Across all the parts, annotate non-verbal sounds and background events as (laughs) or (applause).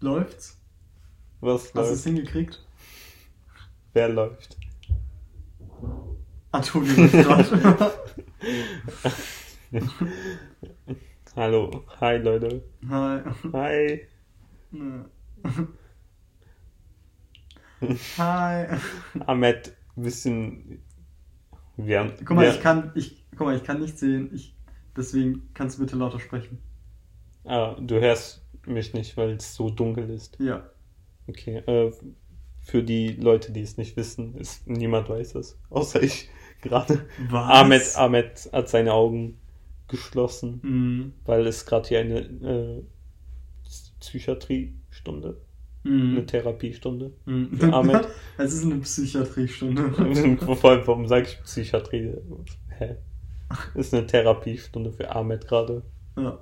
Läuft's? Was Hast du es läuft? hingekriegt? Wer läuft? Antonio läuft gerade. (laughs) Hallo, hi Leute. Hi. Hi. (laughs) Hi. Ahmed, bisschen. Wir haben. Guck mal, wir, ich kann, ich, guck mal, ich kann nicht sehen. Ich, deswegen kannst du bitte lauter sprechen. Ah, du hörst mich nicht, weil es so dunkel ist. Ja. Okay. Äh, für die Leute, die es nicht wissen, ist niemand weiß es, außer ich (laughs) gerade. Was? Ahmed, Ahmed hat seine Augen geschlossen, Mhm. weil es gerade hier eine äh, Psychiatriestunde, eine Mhm. Therapiestunde. Mhm. Für Ahmed. (laughs) Es ist eine Psychiatriestunde. (laughs) Vor allem, warum sage ich Psychiatrie? Hä? Ist eine Therapiestunde für Ahmed gerade. Ja.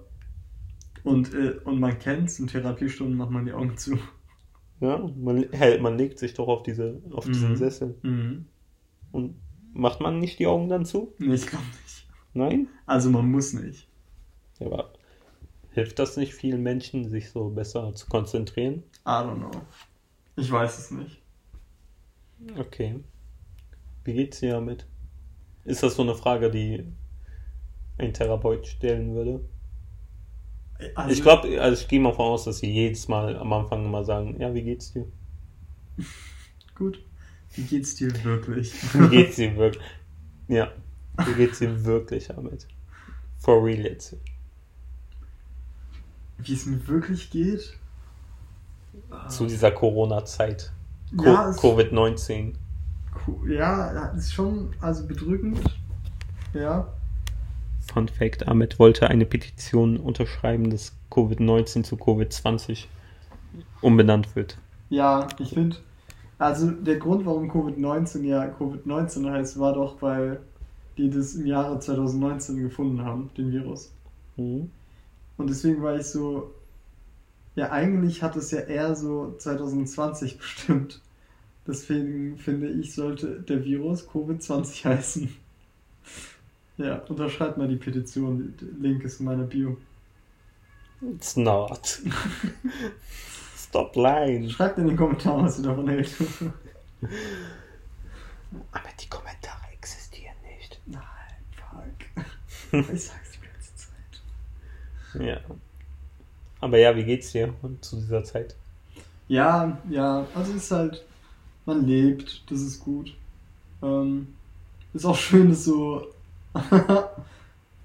Und, äh, und man kennt's, in Therapiestunden macht man die Augen zu. Ja, man, hä, man legt sich doch auf diese, auf diesen Mhm. Sessel. Mhm. Und macht man nicht die Augen dann zu? Nee, ich glaube nicht. Nein? Also man muss nicht. Ja, aber hilft das nicht vielen Menschen, sich so besser zu konzentrieren? I don't know. Ich weiß es nicht. Okay. Wie geht's dir damit? Ist das so eine Frage, die ein Therapeut stellen würde? Also, ich glaube, also ich gehe mal von aus, dass sie jedes Mal am Anfang immer sagen, ja, wie geht's dir? (laughs) Gut. Wie geht's dir wirklich? (laughs) Wie geht's dir wirklich? Ja, wie geht's dir wirklich damit? For real jetzt. Wie es mir wirklich geht? Zu dieser Corona-Zeit. Co Ja, es- Covid-19. Cool. Ja, ist schon also bedrückend. Ja. Fun Fact: Ahmed wollte eine Petition unterschreiben, dass Covid-19 zu Covid-20 umbenannt wird. Ja, ich finde, also der Grund, warum Covid-19 ja Covid-19 heißt, war doch, weil die das im Jahre 2019 gefunden haben, den Virus. Mhm. Und deswegen war ich so, ja, eigentlich hat es ja eher so 2020 bestimmt. Deswegen finde ich, sollte der Virus Covid-20 (laughs) heißen. Ja, unterschreibt mal die Petition. Link ist in meiner Bio. It's not. (laughs) Stop lying. Schreibt in den Kommentaren, was ihr davon hält. (laughs) Aber die Kommentare existieren nicht. Nein, fuck. (laughs) Ich sag's die ganze Zeit. Ja. Aber ja, wie geht's dir zu dieser Zeit? Ja, ja, also es ist halt, man lebt, das ist gut. Ähm, ist auch schön, dass so,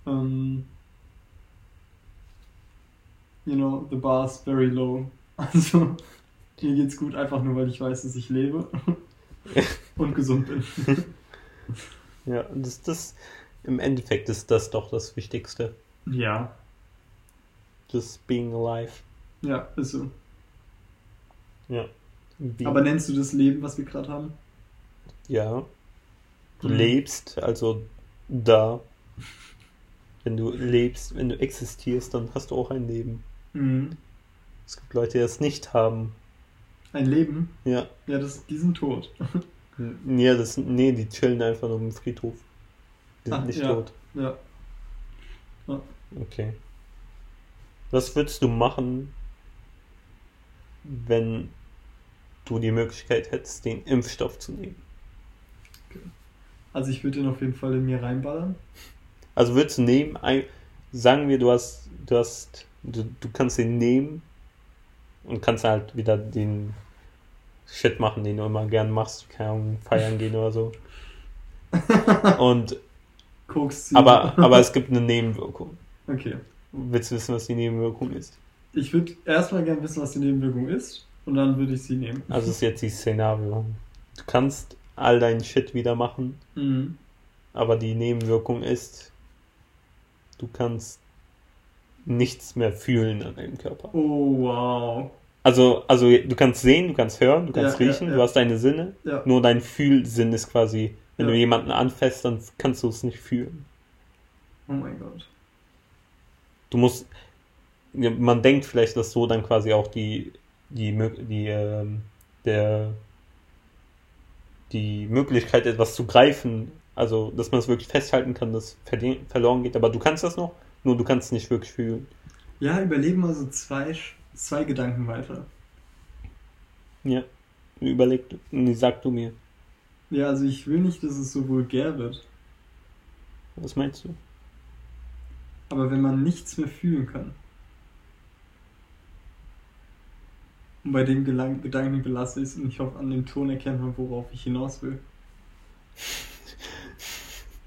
ähm, (laughs) you know, the bar is very low. (laughs) Also, mir geht's gut, einfach nur, weil ich weiß, dass ich lebe (laughs) und gesund bin. Ja, das, das im Endeffekt ist das doch das Wichtigste. Ja, Just being alive. ja, ist so. Ja. Wie, Aber nennst du das Leben, was wir gerade haben? ja. Du Mhm. lebst, also da. Wenn du lebst, wenn du existierst, dann hast du auch ein Leben. Mhm. Es gibt Leute, die das nicht haben. Ein Leben? Ja. Ja, das, die sind tot. Ja, das, nee, die chillen einfach nur im Friedhof. Die sind Ach, nicht ja. tot. Ja. Okay. Was würdest du machen, wenn du die Möglichkeit hättest, den Impfstoff zu nehmen? Also ich würde den auf jeden Fall in mir reinballern. Also würdest du nehmen, ein, sagen wir, du hast, du hast, du, du kannst den nehmen und kannst halt wieder den Shit machen, den du immer gern machst, keine Ahnung, feiern gehen oder so. (laughs) Und, Koks ziehen. aber, aber es gibt eine Nebenwirkung. Okay. Willst du wissen, was die Nebenwirkung ist? Ich würde erstmal gerne wissen, was die Nebenwirkung ist. Und dann würde ich sie nehmen. Also ist jetzt die Szenario. Du kannst all deinen Shit wieder machen, Mhm. aber die Nebenwirkung ist, du kannst nichts mehr fühlen an deinem Körper. Oh, wow. Also, also du kannst sehen, du kannst hören, du kannst Ja, ja, riechen, ja. du hast deine Sinne, Ja. nur dein Fühlsinn ist quasi, wenn Ja. du jemanden anfasst, dann kannst du es nicht fühlen. Oh mein Gott. Du musst, ja, man denkt vielleicht, dass so dann quasi auch die, die, Mö- die, ähm, der, die Möglichkeit, etwas zu greifen, also, dass man es wirklich festhalten kann, das verli- verloren geht, aber du kannst das noch, nur du kannst es nicht wirklich fühlen. Ja, überlegen mal so zwei, zwei Gedanken weiter. Ja. Überleg, nee, sag du mir. Ja, also ich will nicht, dass es so vulgär wird. Was meinst du? Aber wenn man nichts mehr fühlen kann. Und bei dem Gelang Gedanken belasse ich es und ich hoffe, an dem Ton erkennt man, worauf ich hinaus will.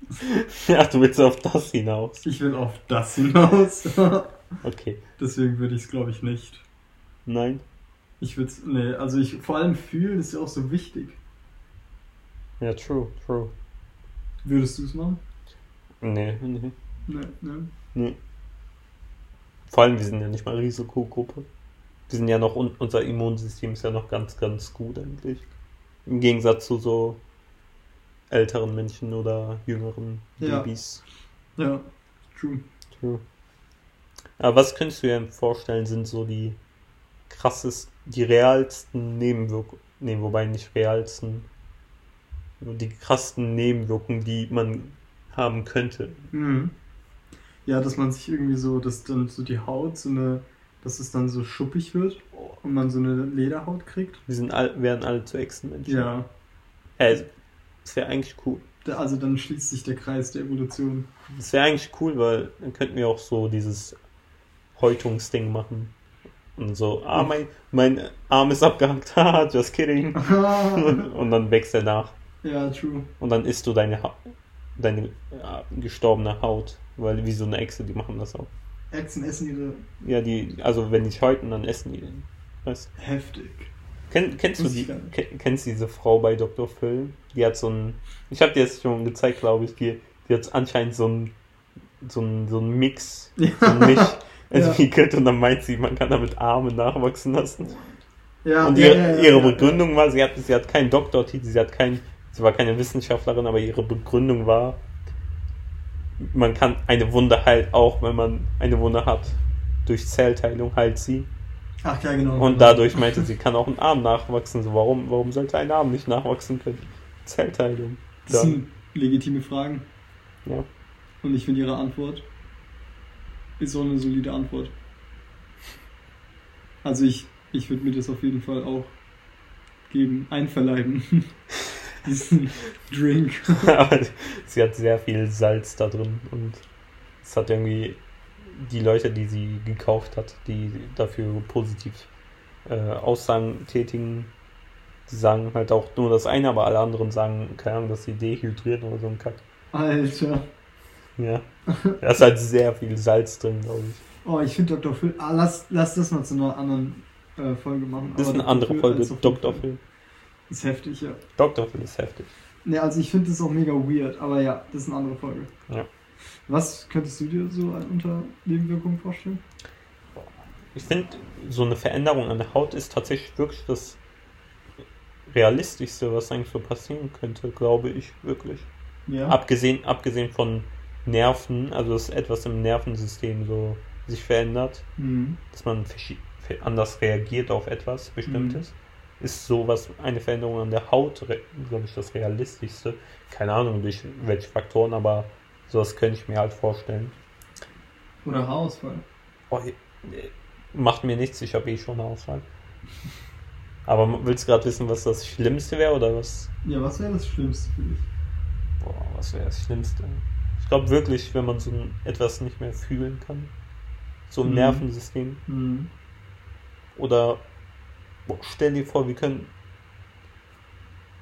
(laughs) ja, du willst auf das hinaus. Ich will auf das hinaus. (laughs) okay. Deswegen würde ich es, glaube ich, nicht. Nein. Ich würde es, nee, also ich, vor allem fühlen ist ja auch so wichtig. Ja, true, true. Würdest du es machen? Nee, nee. Nee, nee. Nee. Vor allem, wir sind ja nicht mal Risikogruppe. Wir sind ja noch, unser Immunsystem ist ja noch ganz, ganz gut eigentlich. Im Gegensatz zu so älteren Menschen oder jüngeren Ja. Babys. Ja, true. True. Aber was könntest du dir vorstellen, sind so die krassesten, die realsten Nebenwirkungen, nee, wobei nicht realsten, die krassesten Nebenwirkungen, die man haben könnte. Mhm. Ja, dass man sich irgendwie so, dass dann so die Haut so eine, dass es dann so schuppig wird und man so eine Lederhaut kriegt. Wir sind all, werden alle zu Echsenmenschen. Ja. Äh, das wäre eigentlich cool. Also dann schließt sich der Kreis der Evolution. Das wäre eigentlich cool, weil dann könnten wir auch so dieses Häutungsding machen. Und so, ah, mein, mein Arm ist abgehackt, (laughs) haha, just kidding. Und, (laughs) und dann wächst er nach. ja, true. Und dann isst du deine, ha deine äh, gestorbene Haut. Weil wie so eine Echse, die machen das auch. Echsen essen ihre Ja, die, also wenn die häuten, dann essen die den. Weißt heftig. Kenn, kennst du die, kennst diese Frau bei Dr. Phil? Die hat so ein, ich habe dir das schon gezeigt, glaube ich, die, die hat anscheinend so ein, so ein, so ein Mix, so ein (laughs) Misch entwickelt und dann meint sie, man kann damit Arme nachwachsen lassen. Ja, Und ja, ihre, ja, ja, ihre ja, Begründung war, sie hat, sie hat keinen Doktortitel, sie hat kein, sie war keine Wissenschaftlerin, aber ihre Begründung war, man kann eine Wunde heilt auch, wenn man eine Wunde hat. Durch Zellteilung heilt sie. Ach ja, genau. Und dadurch meinte sie, kann auch ein Arm nachwachsen. So, warum, warum sollte ein Arm nicht nachwachsen können? Zellteilung. Das sind legitime Fragen. Ja. Und ich finde ihre Antwort ist so eine solide Antwort. Also ich, ich würde mir das auf jeden Fall auch geben, einverleiben. (laughs) Diesen Drink. (laughs) Aber sie hat sehr viel Salz da drin und es hat irgendwie die Leute, die sie gekauft hat, die dafür positiv äh, Aussagen tätigen, die sagen halt auch nur das eine, aber alle anderen sagen, keine Ahnung, dass sie dehydrieren oder so ein Kack. Alter. Ja. Da ist halt sehr viel Salz drin, glaube ich. Oh, ich finde Dr. Phil. Ah, lass, lass das mal zu einer anderen äh, Folge machen. Das ist eine andere Phil Folge, Dr. Phil. Ist heftig, ja. Dr. Phil ist heftig. Ne, also ich finde das auch mega weird, aber ja, das ist eine andere Folge. Ja. Was könntest du dir so unter Nebenwirkungen vorstellen? Ich finde, so eine Veränderung an der Haut ist tatsächlich wirklich das Realistischste, was eigentlich so passieren könnte, glaube ich, wirklich. Ja. Abgesehen, abgesehen von Nerven, also dass etwas im Nervensystem so sich verändert, Mhm. dass man anders reagiert auf etwas Bestimmtes, ist sowas, eine Veränderung an der Haut, glaube ich, das Realistischste. Keine Ahnung, durch welche Faktoren, aber sowas könnte ich mir halt vorstellen. Oder Haarausfall. Oh, macht mir nichts, ich habe eh schon eine Auswahl. Aber willst du gerade wissen, was das Schlimmste wäre oder was? Ja, was wäre das Schlimmste für dich? Boah, was wäre das Schlimmste? Ich glaube wirklich, wenn man so ein, etwas nicht mehr fühlen kann. So im Mhm. Nervensystem. Mhm. Oder boah, stell dir vor, wir können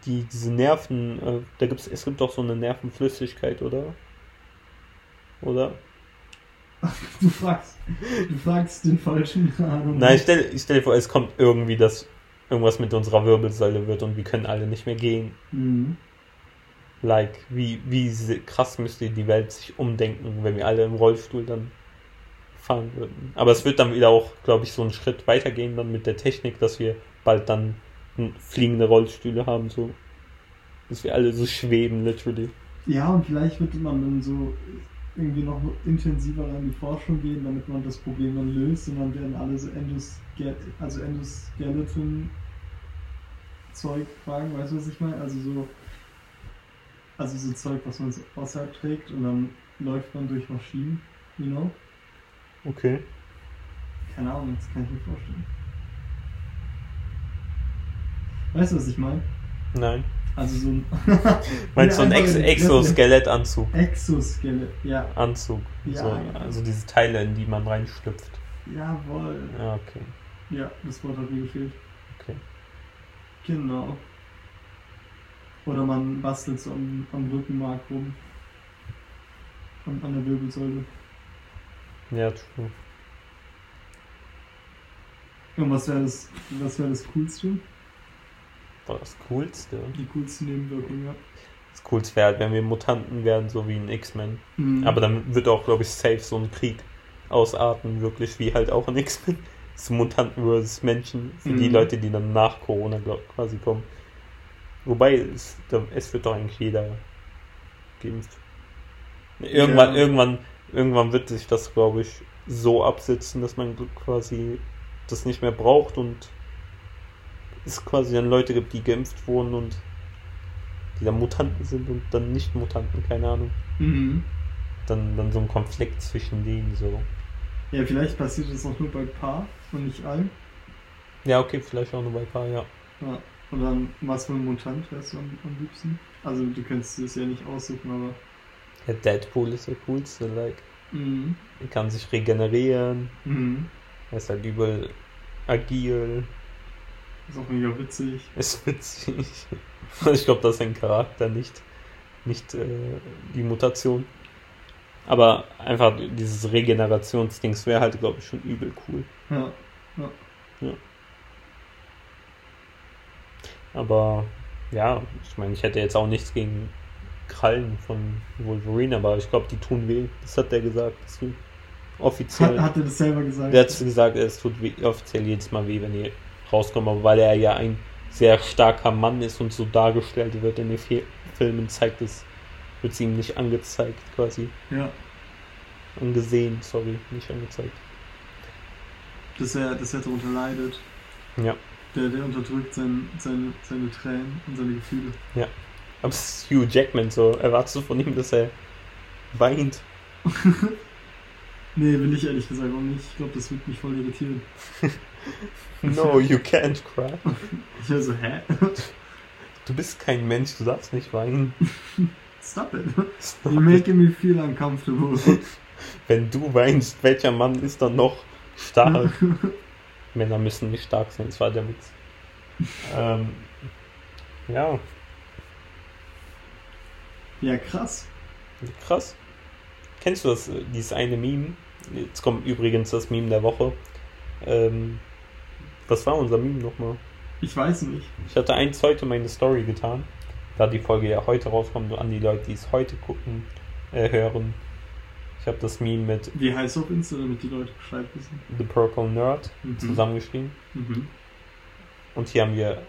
die, diese Nerven, äh, da gibt's, es gibt doch so eine Nervenflüssigkeit, oder? Oder? (laughs) Du fragst, du fragst den falschen Ahnung. Nein, ich stell, ich stell dir vor, es kommt irgendwie, dass irgendwas mit unserer Wirbelsäule wird und wir können alle nicht mehr gehen. Mhm. Like, wie, wie krass müsste die Welt sich umdenken, wenn wir alle im Rollstuhl dann fahren würden. Aber es wird dann wieder auch, glaube ich, so einen Schritt weitergehen dann mit der Technik, dass wir bald dann fliegende Rollstühle haben, so. Dass wir alle so schweben, literally. Ja, und vielleicht wird man dann so irgendwie noch intensiver an die Forschung gehen, damit man das Problem dann löst und dann werden alle so Endoske also Endoskeleton Zeug fragen, weißt du, was ich meine? Also so also so Zeug, was man so außerhalb trägt und dann läuft man durch Maschinen, you know? Okay. Keine Ahnung, das kann ich mir vorstellen. Weißt du, was ich meine? Nein. Also so ein. (laughs) Meinst du Ja, einen einfach Ex Exoskelettanzug? Exoskelett, ja. Anzug. Ja, so, genau. Also diese Teile, in die man reinschlüpft. Jawohl. Ja, okay. Ja, das Wort hat mir gefehlt. okay. Genau. Oder man bastelt so am, am Rückenmark rum. An, an der Wirbelsäule. Ja, true. Und was wäre das, was wäre das Coolste? Das Coolste. Die coolste Nebenwirkung, ja. Das Coolste wäre halt, wenn wir Mutanten werden, so wie in X-Men. Mhm. Aber dann wird auch, glaube ich, safe so ein Krieg ausarten, wirklich, wie halt auch in X-Men. (laughs) So Mutanten versus Menschen, für die Mhm. Leute, die dann nach Corona glaub, quasi kommen. Wobei, es, es wird doch eigentlich jeder geimpft. Irgendwann, Ja. irgendwann, irgendwann wird sich das, glaube ich, so absetzen, dass man quasi das nicht mehr braucht und es quasi dann Leute gibt, die geimpft wurden und die dann Mutanten sind und dann nicht Mutanten, keine Ahnung Mhm. dann, dann so ein Konflikt zwischen denen so. Ja, vielleicht passiert das auch nur bei Paar und nicht allen. Ja, okay, vielleicht auch nur bei Paar, ja. Ja. Und dann, was für ein Mutant wärst du am, am liebsten? Also, du könntest es ja nicht aussuchen, aber. Ja. Deadpool ist der coolste, like. Mhm. Er kann sich regenerieren, Mhm. er ist halt übel agil, Ist auch mega witzig. (laughs) ist witzig. ich glaube, das ist sein Charakter, nicht, nicht äh, die Mutation. Aber einfach dieses Regenerationsdings wäre halt, glaube ich, schon übel cool. Ja. Aber ja, ich meine, ich hätte jetzt auch nichts gegen Krallen von Wolverine, aber ich glaube, die tun weh. Das hat der gesagt. Offiziell. Hat, hat er das selber gesagt? der hat gesagt, es tut weh, offiziell jedes Mal weh, wenn die rauskommen, aber weil er ja ein sehr starker Mann ist und so dargestellt wird in den Fi- Filmen, zeigt es, wird es ihm nicht angezeigt, quasi. Ja. Angesehen, sorry, nicht angezeigt. Dass er, dass er darunter leidet. Ja. Der, der unterdrückt sein, seine, seine Tränen und seine Gefühle. Aber es ist Hugh Jackman, so erwartest du von ihm, dass er weint? (laughs) Nee, will ich ehrlich gesagt auch nicht. Ich glaube, das wird mich voll irritieren. (laughs) No, you can't cry. Ich höre so, hä? (laughs) Du bist kein Mensch, du darfst nicht weinen. Stop it. You're making me feel uncomfortable. Wenn du weinst, welcher Mann ist dann noch stark? Männer müssen nicht stark sein, das war der Witz. ähm, ja, ja, krass. krass. Kennst du das, äh, dieses eine Meme? Jetzt kommt übrigens das Meme der Woche. Ähm, was war unser Meme nochmal? Ich weiß nicht. Ich hatte eins heute meine Story getan, da die Folge ja heute rauskommt, an die Leute, die es heute gucken, äh, hören. Ich habe das Meme mit Wie heißt du auf Insta, damit die Leute Bescheid wissen? The Purple Nerd Mhm. zusammengeschrieben. Mhm. Und hier haben wir,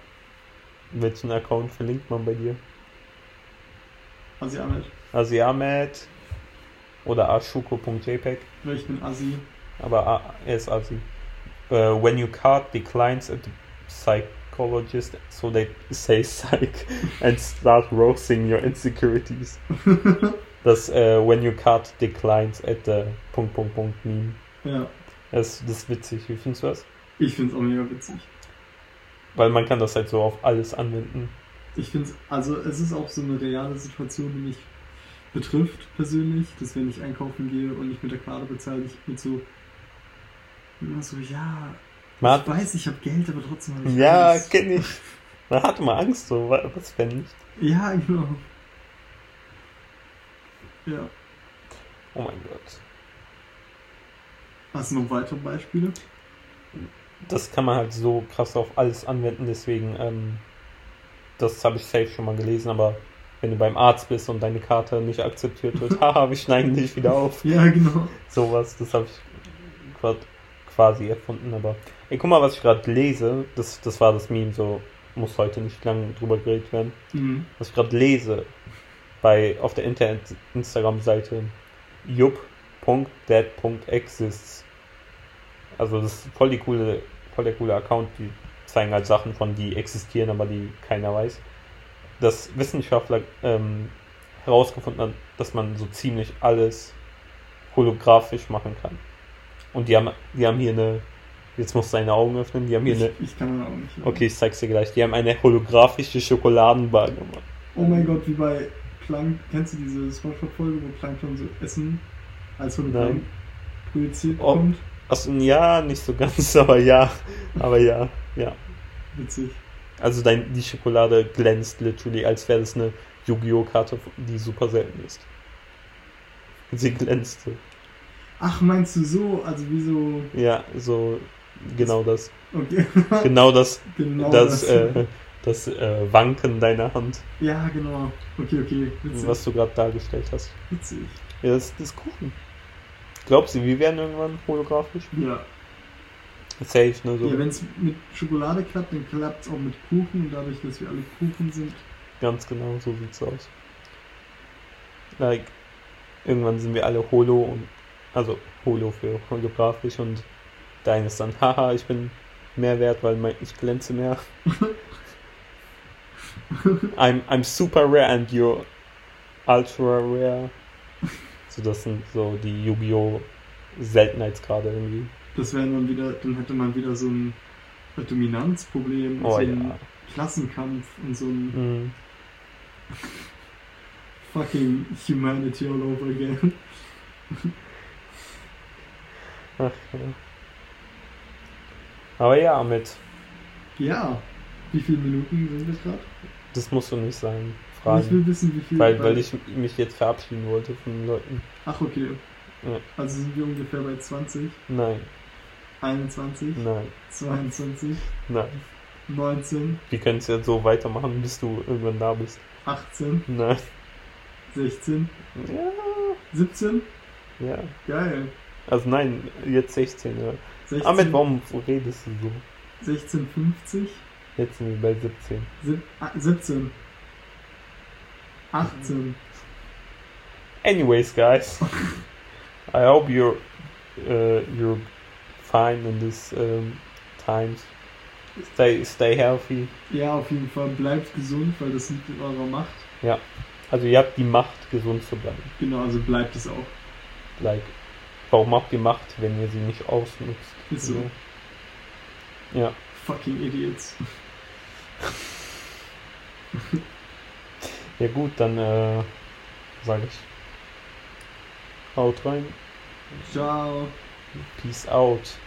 welchen Account verlinkt man bei dir? Asi Ahmed. Asi Ahmed oder ashuko.jpg, ich bin Asi. aber er ist Asi. Uh, when your card declines at the psychologist, so they say psych (laughs) and start roasting your insecurities. (laughs) Das uh, when your card declines at the Punkt, Punkt, Punkt Meme. ja. Das, das ist witzig. Wie findest du das? Ich find's auch mega witzig. Weil man kann das halt so auf alles anwenden. Ich finde also es ist auch so eine reale Situation, die mich betrifft persönlich, dass wenn ich einkaufen gehe und ich mit der Karte bezahle, ich mit so immer so, ja, Man ich weiß, ich habe Geld, aber trotzdem habe ich ja, kenne ich. Man hat immer Angst, so, wa- was wenn nicht? Ja, genau. Ja. Oh mein Gott. Hast du noch weitere Beispiele? Das kann man halt so krass auf alles anwenden, deswegen, ähm, das habe ich safe schon mal gelesen, aber wenn du beim Arzt bist und deine Karte nicht akzeptiert wird, (laughs) haha, wir schneiden dich wieder auf. Ja, genau. Sowas, das habe ich grad quasi erfunden, aber. Ey, guck mal, was ich gerade lese, das, das war das Meme, so muss heute nicht lang drüber geredet werden. Mhm. Was ich gerade lese, bei, auf der Internet Instagram-Seite jup.dead.exists. Also das ist voll die coole, voll der coole Account, die zeigen halt Sachen von, die existieren, aber die keiner weiß. Dass Wissenschaftler ähm, herausgefunden haben, dass man so ziemlich alles holographisch machen kann. Und die haben, die haben hier eine Jetzt musst du deine Augen öffnen. Die haben hier Ich, eine. ich kann meine Augen nicht. öffnen. Okay, ich zeig's dir gleich. Die haben eine holographische Schokoladenbar gemacht. Oh mein Gott, wie bei Plank. Kennst du diese Spongebob-Folge, wo Plankton so Essen als Hologramm Nein. projiziert Oh. kommt? Achso, ja, nicht so ganz, (laughs) aber ja. Aber ja, ja. Witzig. Also dein, die Schokolade glänzt literally, als wäre das eine Yu-Gi-Oh! Karte, die super selten ist. Sie glänzt so. Ach, meinst du so? Also wie so. Ja, so genau das. Okay. (laughs) Genau das, genau das, das. äh, das äh, Wanken deiner Hand, Ja, genau. Okay, okay. Witzig. was du gerade dargestellt hast. Witzig. Ja, das, das ist Kuchen. Glaubst du, wir werden irgendwann holographisch? Ja. Safe, ne? So Ja, wenn es mit Schokolade klappt, dann klappt es auch mit Kuchen. Und dadurch, dass wir alle Kuchen sind. ganz genau, so sieht's aus. Like, irgendwann sind wir alle holo und also holo für holographisch und dein ist dann, (laughs) haha, ich bin mehr wert, weil mein, ich glänze mehr. (laughs) I'm, I'm super rare and you're ultra rare. (laughs) So, das sind so die Yu-Gi-Oh! Seltenheitsgrade irgendwie. Das wäre dann wieder, dann hätte man wieder so ein Dominanzproblem, Oh so ja. ein Klassenkampf und so ein Mhm. fucking humanity all over again. Ach, ja. Aber ja, mit, Ja. Wie viele Minuten sind wir gerade? das musst du nicht sagen. Ich Fragen. will wissen, wie viel. Weil, weil ich mich jetzt verabschieden wollte von den Leuten. Ach, okay. Ja. Also sind wir ungefähr bei 20, Nein, 21, nein, 22, nein. 19, Wir können es jetzt so weitermachen, bis du irgendwann da bist. 18, Nein. 16, Ja, 17. ja. Geil. Also nein, jetzt 16, ja. 16, Ahmed, warum redest du so? 16, 50, Jetzt sind wir bei 17. sieb- ah, 17, 18. Anyways, guys, (laughs) I hope you're uh, you're fine in this um, times. Stay stay healthy. Ja, auf jeden Fall bleibt gesund, weil das liegt in eurer Macht. Also ihr habt die Macht, gesund zu bleiben. Genau, also bleibt es auch. Like, warum habt ihr Macht, wenn ihr sie nicht ausnutzt? Ist so. Ja. Fucking Idiots. Ja gut, dann äh, sage ich. Haut rein. Ciao. Peace out.